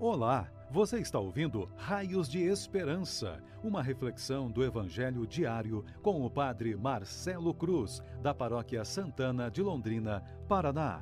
Olá, você está ouvindo Raios de Esperança, uma reflexão do Evangelho diário com o Padre Marcelo Cruz, da Paróquia Santana de Londrina, Paraná.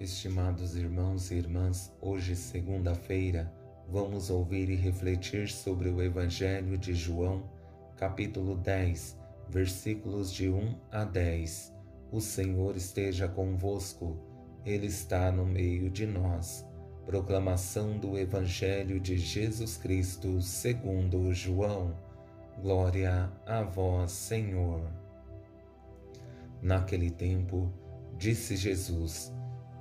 Estimados irmãos e irmãs, hoje, segunda-feira, vamos ouvir e refletir sobre o Evangelho de João, capítulo 10, versículos de 1 a 10. O Senhor esteja convosco ele está no meio de nós. Proclamação do Evangelho de Jesus Cristo segundo João. Glória a vós, Senhor. Naquele tempo, disse Jesus: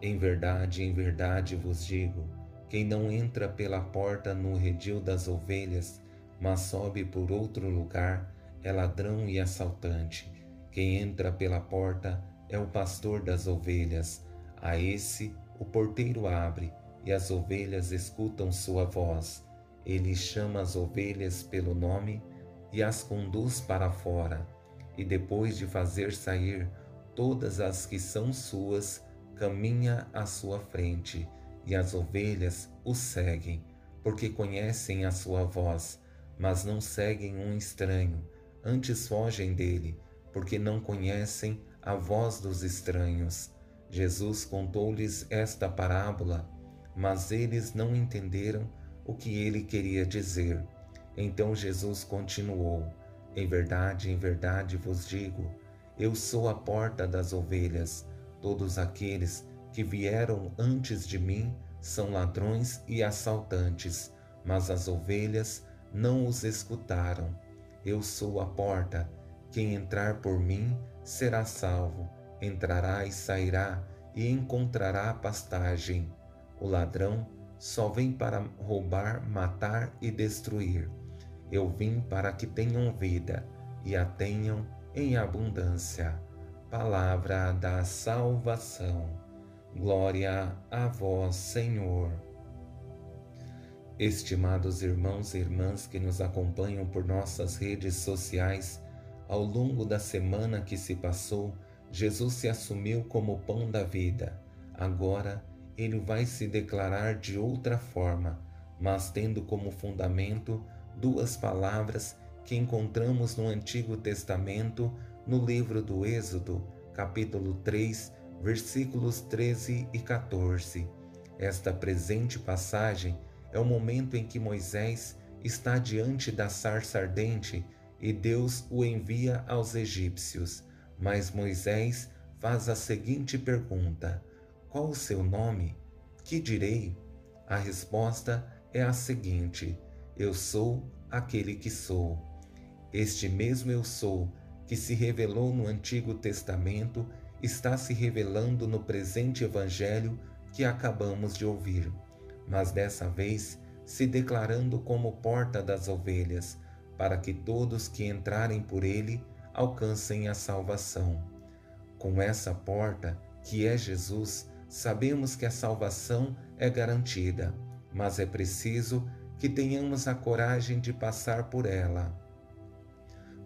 Em verdade, em verdade vos digo, quem não entra pela porta no redil das ovelhas, mas sobe por outro lugar, é ladrão e assaltante. Quem entra pela porta é o pastor das ovelhas. A esse o porteiro abre e as ovelhas escutam sua voz. Ele chama as ovelhas pelo nome e as conduz para fora. E depois de fazer sair todas as que são suas, caminha à sua frente, e as ovelhas o seguem, porque conhecem a sua voz, mas não seguem um estranho, antes fogem dele, porque não conhecem a voz dos estranhos. Jesus contou-lhes esta parábola, mas eles não entenderam o que ele queria dizer. Então Jesus continuou: Em verdade, em verdade vos digo, eu sou a porta das ovelhas. Todos aqueles que vieram antes de mim são ladrões e assaltantes, mas as ovelhas não os escutaram. Eu sou a porta. Quem entrar por mim será salvo entrará e sairá e encontrará pastagem. O ladrão só vem para roubar, matar e destruir. Eu vim para que tenham vida e a tenham em abundância. Palavra da salvação. Glória a vós, Senhor. Estimados irmãos e irmãs que nos acompanham por nossas redes sociais, ao longo da semana que se passou, Jesus se assumiu como o pão da vida. Agora ele vai se declarar de outra forma, mas tendo como fundamento duas palavras que encontramos no Antigo Testamento, no livro do Êxodo, capítulo 3, versículos 13 e 14. Esta presente passagem é o momento em que Moisés está diante da sarça ardente e Deus o envia aos egípcios. Mas Moisés faz a seguinte pergunta: Qual o seu nome? Que direi? A resposta é a seguinte: Eu sou aquele que sou. Este mesmo eu sou, que se revelou no Antigo Testamento, está se revelando no presente Evangelho que acabamos de ouvir, mas dessa vez se declarando como porta das ovelhas, para que todos que entrarem por ele alcancem a salvação. Com essa porta, que é Jesus, sabemos que a salvação é garantida, mas é preciso que tenhamos a coragem de passar por ela.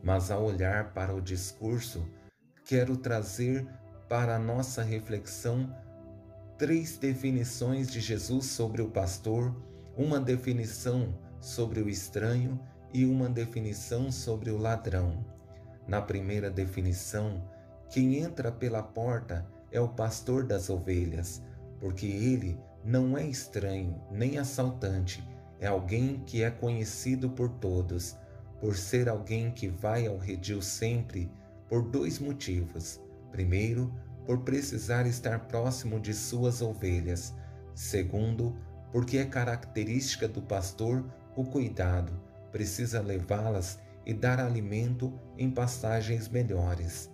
Mas ao olhar para o discurso, quero trazer para a nossa reflexão três definições de Jesus sobre o pastor, uma definição sobre o estranho e uma definição sobre o ladrão. Na primeira definição, quem entra pela porta é o pastor das ovelhas, porque ele não é estranho nem assaltante, é alguém que é conhecido por todos, por ser alguém que vai ao redil sempre, por dois motivos. Primeiro, por precisar estar próximo de suas ovelhas. Segundo, porque é característica do pastor o cuidado, precisa levá-las e dar alimento em pastagens melhores.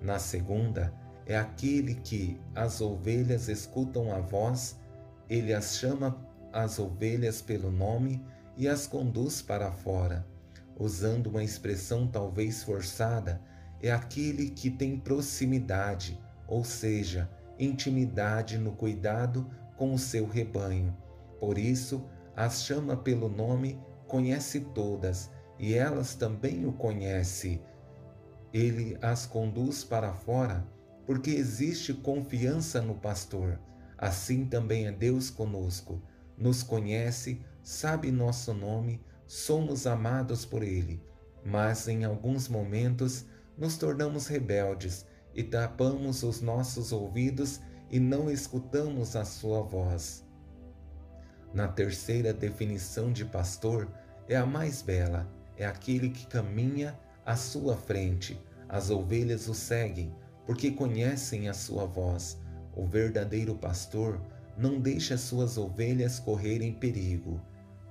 Na segunda, é aquele que as ovelhas escutam a voz, ele as chama as ovelhas pelo nome e as conduz para fora. Usando uma expressão talvez forçada, é aquele que tem proximidade, ou seja, intimidade no cuidado com o seu rebanho. Por isso, as chama pelo nome, conhece todas e elas também o conhecem. Ele as conduz para fora porque existe confiança no pastor. Assim também é Deus conosco. Nos conhece, sabe nosso nome, somos amados por Ele. Mas em alguns momentos nos tornamos rebeldes e tapamos os nossos ouvidos e não escutamos a Sua voz. Na terceira definição de pastor, é a mais bela, é aquele que caminha à sua frente. As ovelhas o seguem, porque conhecem a sua voz. O verdadeiro pastor não deixa suas ovelhas correrem perigo.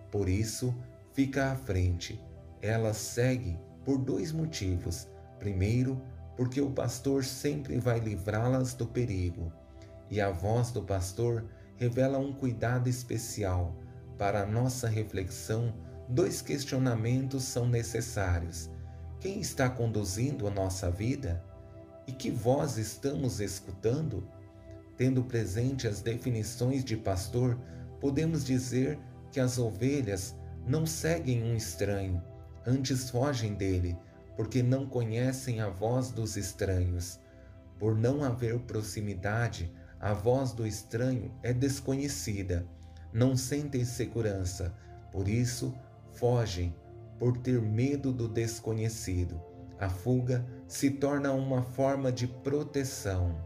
Por isso, fica à frente. Elas seguem por dois motivos. Primeiro, porque o pastor sempre vai livrá-las do perigo. E a voz do pastor revela um cuidado especial. Para a nossa reflexão, dois questionamentos são necessários. Quem está conduzindo a nossa vida? E que voz estamos escutando? Tendo presente as definições de pastor, podemos dizer que as ovelhas não seguem um estranho, antes fogem dele, porque não conhecem a voz dos estranhos. Por não haver proximidade, a voz do estranho é desconhecida, não sentem segurança, por isso fogem, por ter medo do desconhecido. A fuga se torna uma forma de proteção.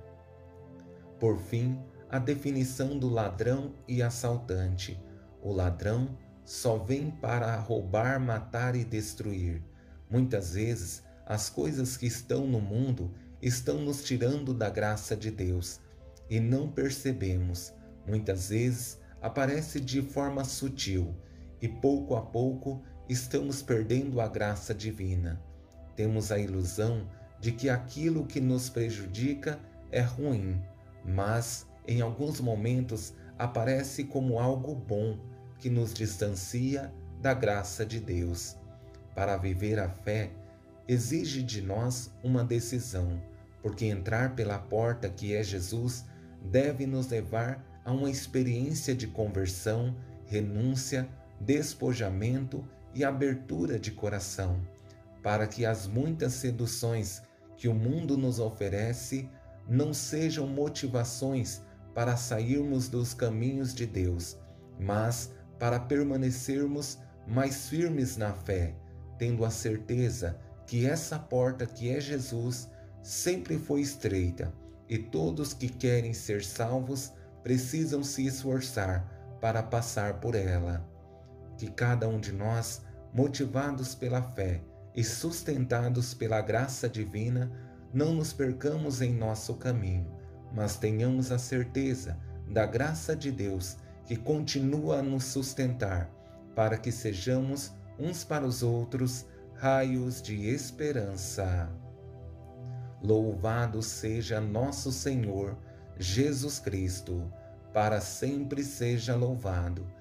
Por fim, a definição do ladrão e assaltante. O ladrão só vem para roubar, matar e destruir. Muitas vezes, as coisas que estão no mundo estão nos tirando da graça de Deus e não percebemos. Muitas vezes aparece de forma sutil e pouco a pouco estamos perdendo a graça divina. Temos a ilusão de que aquilo que nos prejudica é ruim, mas em alguns momentos aparece como algo bom que nos distancia da graça de Deus. Para viver a fé, exige de nós uma decisão, porque entrar pela porta que é Jesus deve nos levar a uma experiência de conversão, renúncia, despojamento e abertura de coração para que as muitas seduções que o mundo nos oferece não sejam motivações para sairmos dos caminhos de Deus, mas para permanecermos mais firmes na fé, tendo a certeza que essa porta que é Jesus sempre foi estreita e todos que querem ser salvos precisam se esforçar para passar por ela. Que cada um de nós, motivados pela fé, e sustentados pela graça divina, não nos percamos em nosso caminho, mas tenhamos a certeza da graça de Deus que continua a nos sustentar, para que sejamos uns para os outros raios de esperança. Louvado seja nosso Senhor Jesus Cristo, para sempre seja louvado.